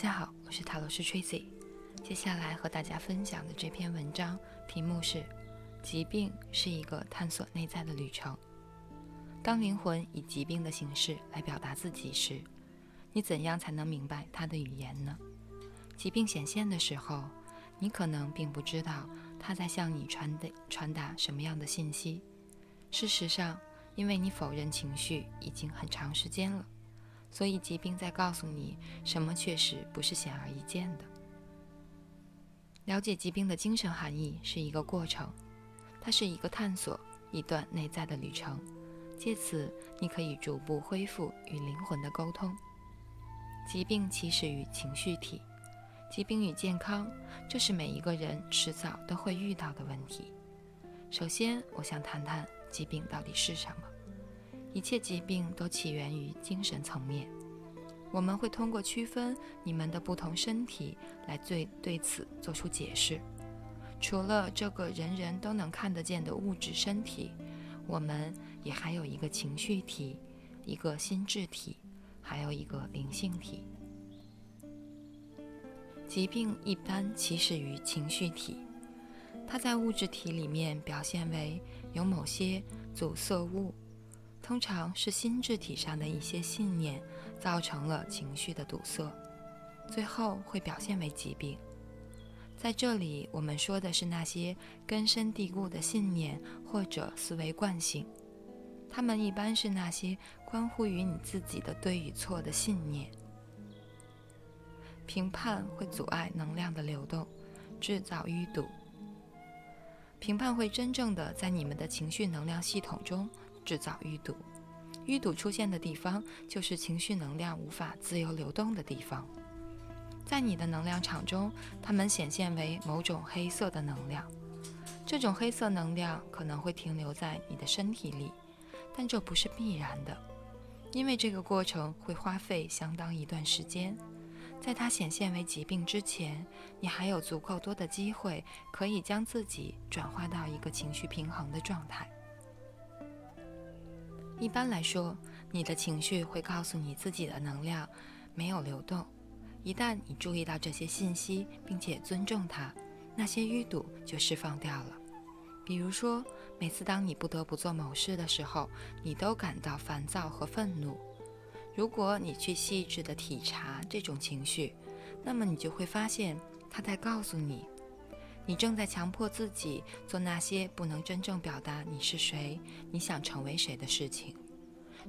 大家好，我是塔罗斯 Tracy。接下来和大家分享的这篇文章题目是：疾病是一个探索内在的旅程。当灵魂以疾病的形式来表达自己时，你怎样才能明白它的语言呢？疾病显现的时候，你可能并不知道它在向你传的传达什么样的信息。事实上，因为你否认情绪已经很长时间了。所以，疾病在告诉你什么，确实不是显而易见的。了解疾病的精神含义是一个过程，它是一个探索，一段内在的旅程。借此，你可以逐步恢复与灵魂的沟通。疾病起始于情绪体，疾病与健康，这是每一个人迟早都会遇到的问题。首先，我想谈谈疾病到底是什么。一切疾病都起源于精神层面。我们会通过区分你们的不同身体来对对此做出解释。除了这个人人都能看得见的物质身体，我们也还有一个情绪体、一个心智体，还有一个灵性体。疾病一般起始于情绪体，它在物质体里面表现为有某些阻塞物。通常是心智体上的一些信念造成了情绪的堵塞，最后会表现为疾病。在这里，我们说的是那些根深蒂固的信念或者思维惯性，它们一般是那些关乎于你自己的对与错的信念。评判会阻碍能量的流动，制造淤堵。评判会真正的在你们的情绪能量系统中。制造淤堵，淤堵出现的地方就是情绪能量无法自由流动的地方。在你的能量场中，它们显现为某种黑色的能量。这种黑色能量可能会停留在你的身体里，但这不是必然的，因为这个过程会花费相当一段时间。在它显现为疾病之前，你还有足够多的机会可以将自己转化到一个情绪平衡的状态。一般来说，你的情绪会告诉你自己的能量没有流动。一旦你注意到这些信息，并且尊重它，那些淤堵就释放掉了。比如说，每次当你不得不做某事的时候，你都感到烦躁和愤怒。如果你去细致的体察这种情绪，那么你就会发现，它在告诉你。你正在强迫自己做那些不能真正表达你是谁、你想成为谁的事情。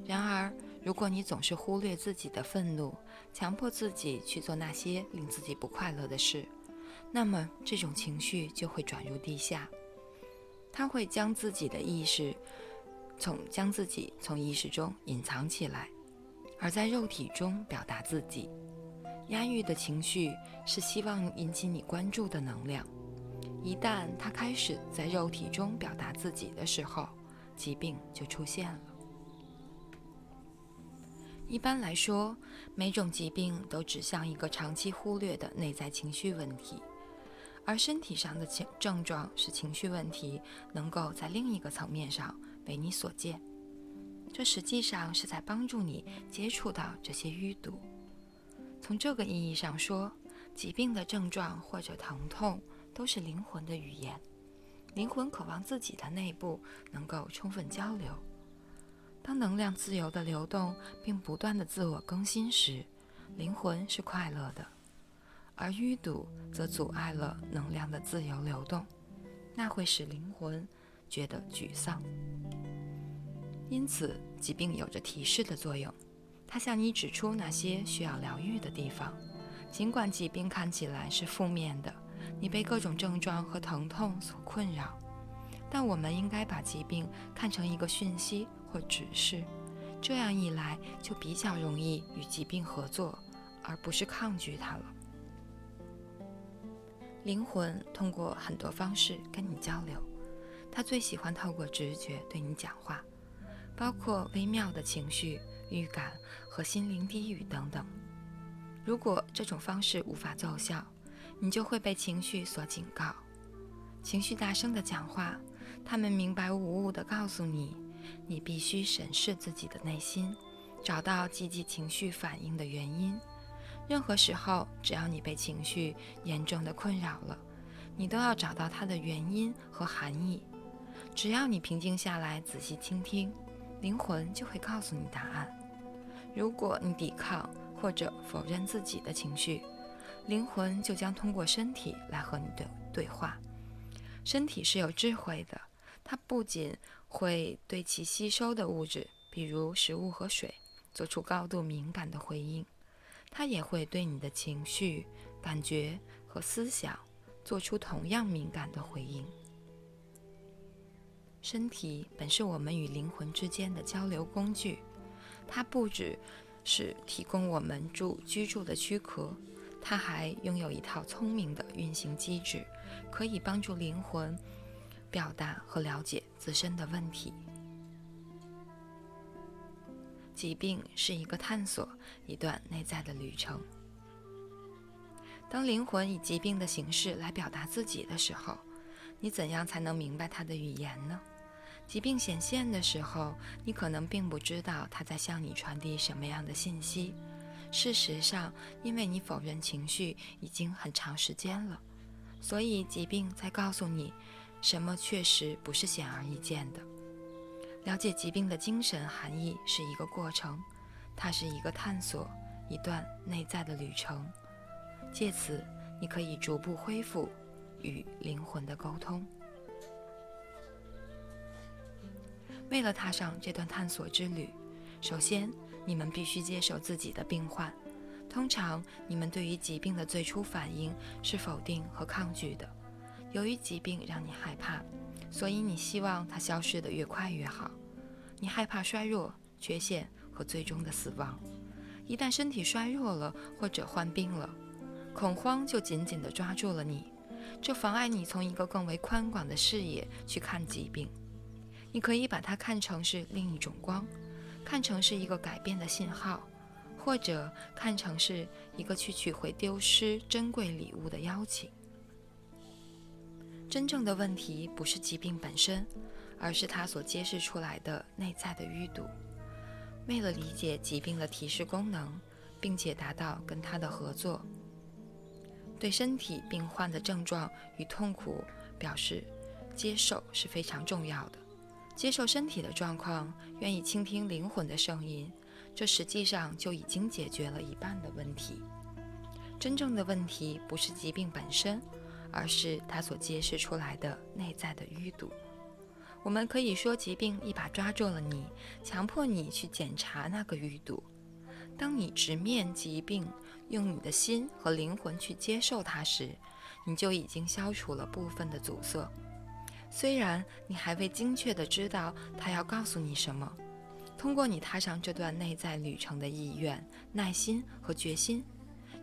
然而，如果你总是忽略自己的愤怒，强迫自己去做那些令自己不快乐的事，那么这种情绪就会转入地下。它会将自己的意识从将自己从意识中隐藏起来，而在肉体中表达自己。压抑的情绪是希望引起你关注的能量。一旦他开始在肉体中表达自己的时候，疾病就出现了。一般来说，每种疾病都指向一个长期忽略的内在情绪问题，而身体上的情症状是情绪问题能够在另一个层面上为你所见。这实际上是在帮助你接触到这些淤堵。从这个意义上说，疾病的症状或者疼痛。都是灵魂的语言，灵魂渴望自己的内部能够充分交流。当能量自由的流动并不断的自我更新时，灵魂是快乐的；而淤堵则阻碍了能量的自由流动，那会使灵魂觉得沮丧。因此，疾病有着提示的作用，它向你指出那些需要疗愈的地方，尽管疾病看起来是负面的。你被各种症状和疼痛所困扰，但我们应该把疾病看成一个讯息或指示，这样一来就比较容易与疾病合作，而不是抗拒它了。灵魂通过很多方式跟你交流，他最喜欢透过直觉对你讲话，包括微妙的情绪预感和心灵低语等等。如果这种方式无法奏效，你就会被情绪所警告，情绪大声的讲话，他们明白无误的告诉你，你必须审视自己的内心，找到积极情绪反应的原因。任何时候，只要你被情绪严重的困扰了，你都要找到它的原因和含义。只要你平静下来，仔细倾听，灵魂就会告诉你答案。如果你抵抗或者否认自己的情绪，灵魂就将通过身体来和你对对话。身体是有智慧的，它不仅会对其吸收的物质，比如食物和水，做出高度敏感的回应。它也会对你的情绪、感觉和思想做出同样敏感的回应。身体本是我们与灵魂之间的交流工具，它不只是提供我们住居住的躯壳，它还拥有一套聪明的运行机制，可以帮助灵魂表达和了解自身的问题。疾病是一个探索，一段内在的旅程。当灵魂以疾病的形式来表达自己的时候，你怎样才能明白它的语言呢？疾病显现的时候，你可能并不知道它在向你传递什么样的信息。事实上，因为你否认情绪已经很长时间了，所以疾病在告诉你什么确实不是显而易见的。了解疾病的精神含义是一个过程，它是一个探索，一段内在的旅程。借此，你可以逐步恢复与灵魂的沟通。为了踏上这段探索之旅，首先你们必须接受自己的病患。通常，你们对于疾病的最初反应是否定和抗拒的。由于疾病让你害怕。所以你希望它消失得越快越好。你害怕衰弱、缺陷和最终的死亡。一旦身体衰弱了或者患病了，恐慌就紧紧地抓住了你，这妨碍你从一个更为宽广的视野去看疾病。你可以把它看成是另一种光，看成是一个改变的信号，或者看成是一个去取回丢失珍贵礼物的邀请。真正的问题不是疾病本身，而是它所揭示出来的内在的淤堵。为了理解疾病的提示功能，并且达到跟它的合作，对身体病患的症状与痛苦表示接受是非常重要的。接受身体的状况，愿意倾听灵魂的声音，这实际上就已经解决了一半的问题。真正的问题不是疾病本身。而是它所揭示出来的内在的淤堵。我们可以说，疾病一把抓住了你，强迫你去检查那个淤堵。当你直面疾病，用你的心和灵魂去接受它时，你就已经消除了部分的阻塞。虽然你还未精确地知道他要告诉你什么，通过你踏上这段内在旅程的意愿、耐心和决心，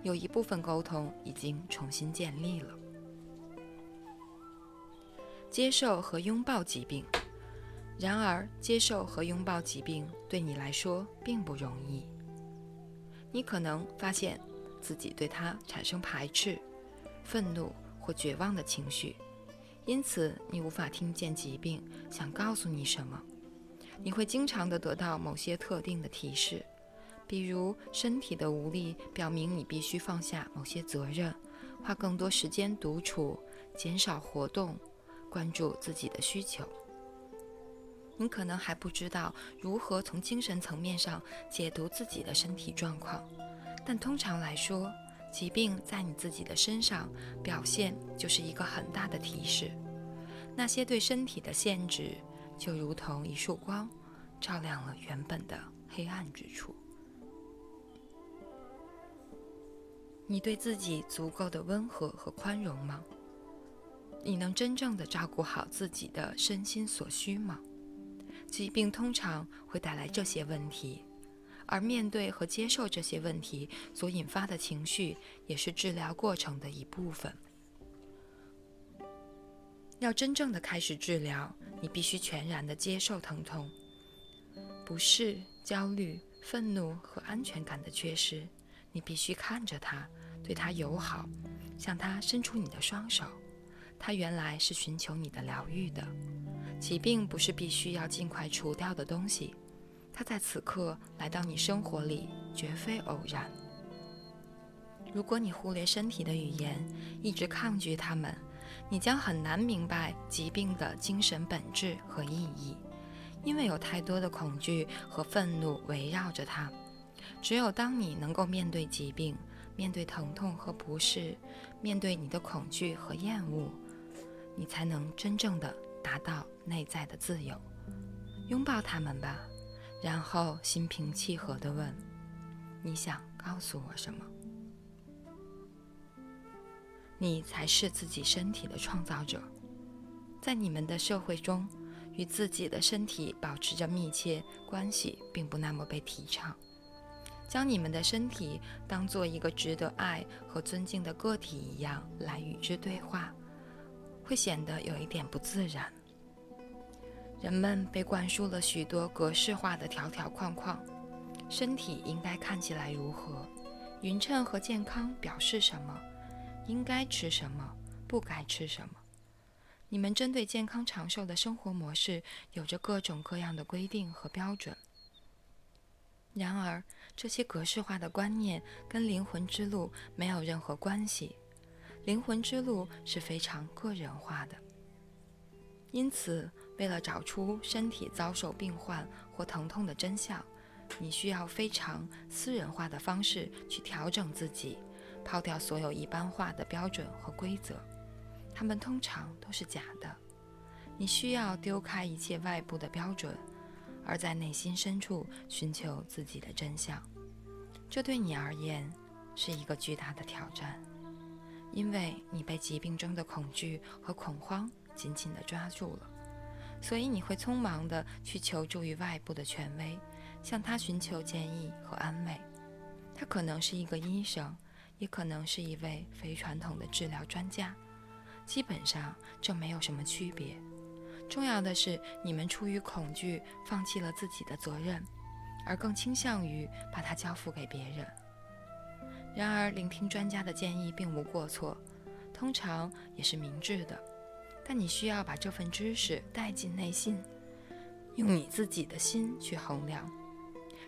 有一部分沟通已经重新建立了。接受和拥抱疾病，然而接受和拥抱疾病对你来说并不容易。你可能发现自己对它产生排斥、愤怒或绝望的情绪，因此你无法听见疾病想告诉你什么。你会经常的得到某些特定的提示，比如身体的无力表明你必须放下某些责任，花更多时间独处，减少活动。关注自己的需求。你可能还不知道如何从精神层面上解读自己的身体状况，但通常来说，疾病在你自己的身上表现就是一个很大的提示。那些对身体的限制，就如同一束光，照亮了原本的黑暗之处。你对自己足够的温和和宽容吗？你能真正的照顾好自己的身心所需吗？疾病通常会带来这些问题，而面对和接受这些问题所引发的情绪，也是治疗过程的一部分。要真正的开始治疗，你必须全然的接受疼痛、不适、焦虑、愤怒和安全感的缺失。你必须看着它，对它友好，向它伸出你的双手。它原来是寻求你的疗愈的，疾病不是必须要尽快除掉的东西，他在此刻来到你生活里绝非偶然。如果你忽略身体的语言，一直抗拒他们，你将很难明白疾病的精神本质和意义，因为有太多的恐惧和愤怒围绕着它。只有当你能够面对疾病，面对疼痛和不适，面对你的恐惧和厌恶，你才能真正的达到内在的自由。拥抱他们吧，然后心平气和地问：“你想告诉我什么？”你才是自己身体的创造者。在你们的社会中，与自己的身体保持着密切关系，并不那么被提倡。将你们的身体当做一个值得爱和尊敬的个体一样来与之对话，会显得有一点不自然。人们被灌输了许多格式化的条条框框：身体应该看起来如何？匀称和健康表示什么？应该吃什么，不该吃什么？你们针对健康长寿的生活模式有着各种各样的规定和标准。然而，这些格式化的观念跟灵魂之路没有任何关系。灵魂之路是非常个人化的。因此，为了找出身体遭受病患或疼痛的真相，你需要非常私人化的方式去调整自己。抛掉所有一般化的标准和规则，它们通常都是假的。你需要丢开一切外部的标准，而在内心深处寻求自己的真相。这对你而言是一个巨大的挑战，因为你被疾病中的恐惧和恐慌紧紧地抓住了，所以你会匆忙地去求助于外部的权威，向他寻求建议和安慰。他可能是一个医生。也可能是一位非传统的治疗专家，基本上这没有什么区别。重要的是，你们出于恐惧放弃了自己的责任，而更倾向于把它交付给别人。然而，聆听专家的建议并无过错，通常也是明智的。但你需要把这份知识带进内心，用你自己的心去衡量，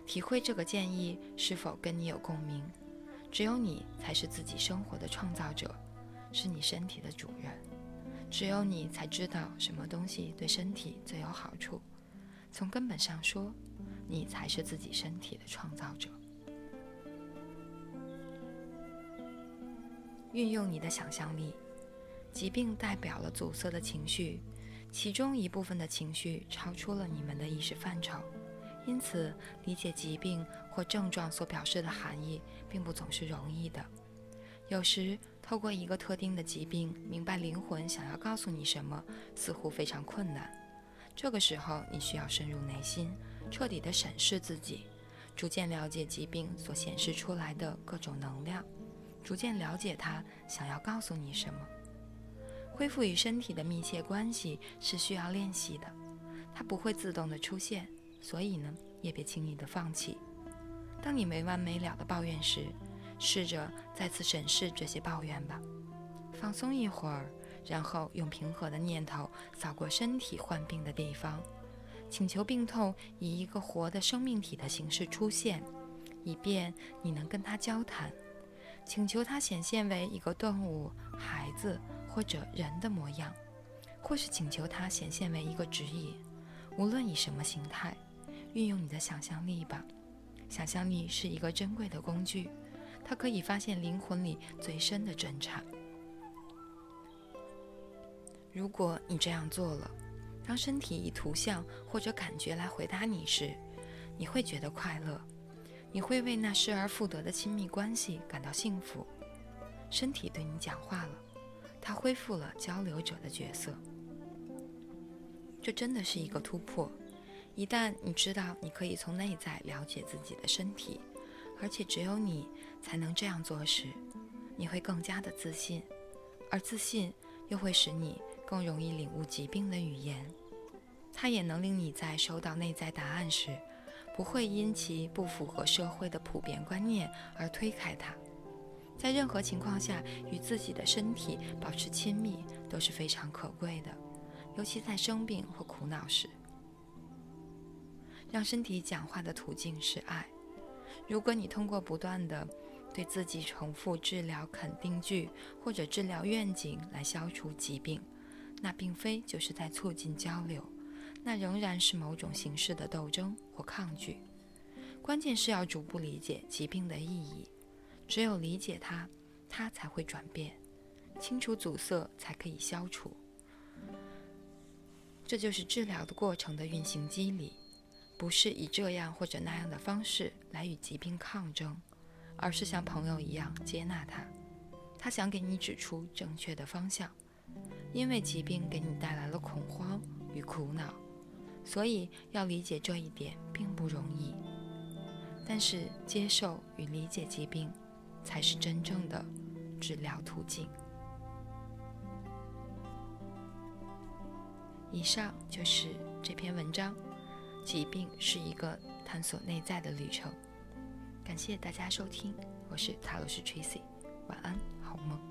体会这个建议是否跟你有共鸣。只有你才是自己生活的创造者，是你身体的主人。只有你才知道什么东西对身体最有好处。从根本上说，你才是自己身体的创造者。运用你的想象力。疾病代表了阻塞的情绪，其中一部分的情绪超出了你们的意识范畴。因此，理解疾病或症状所表示的含义，并不总是容易的。有时，透过一个特定的疾病，明白灵魂想要告诉你什么，似乎非常困难。这个时候，你需要深入内心，彻底地审视自己，逐渐了解疾病所显示出来的各种能量，逐渐了解它想要告诉你什么。恢复与身体的密切关系是需要练习的，它不会自动的出现。所以呢，也别轻易的放弃。当你没完没了的抱怨时，试着再次审视这些抱怨吧，放松一会儿，然后用平和的念头扫过身体患病的地方，请求病痛以一个活的生命体的形式出现，以便你能跟它交谈。请求它显现为一个动物、孩子或者人的模样，或是请求它显现为一个指引，无论以什么形态。运用你的想象力吧，想象力是一个珍贵的工具，它可以发现灵魂里最深的侦查。如果你这样做了，当身体以图像或者感觉来回答你时，你会觉得快乐，你会为那失而复得的亲密关系感到幸福。身体对你讲话了，它恢复了交流者的角色。这真的是一个突破。一旦你知道你可以从内在了解自己的身体，而且只有你才能这样做时，你会更加的自信，而自信又会使你更容易领悟疾病的语言。它也能令你在收到内在答案时，不会因其不符合社会的普遍观念而推开它。在任何情况下，与自己的身体保持亲密都是非常可贵的，尤其在生病或苦恼时。让身体讲话的途径是爱。如果你通过不断的对自己重复治疗肯定句或者治疗愿景来消除疾病，那并非就是在促进交流，那仍然是某种形式的斗争或抗拒。关键是要逐步理解疾病的意义，只有理解它，它才会转变，清除阻塞才可以消除。这就是治疗的过程的运行机理，不是以这样或者那样的方式来与疾病抗争。而是像朋友一样接纳它，他想给你指出正确的方向，因为疾病给你带来了恐慌与苦恼，所以要理解这一点并不容易。但是接受与理解疾病，才是真正的治疗途径。以上就是这篇文章，疾病是一个探索内在的旅程。感谢大家收听，我是塔罗师 Tracy，晚安，好梦。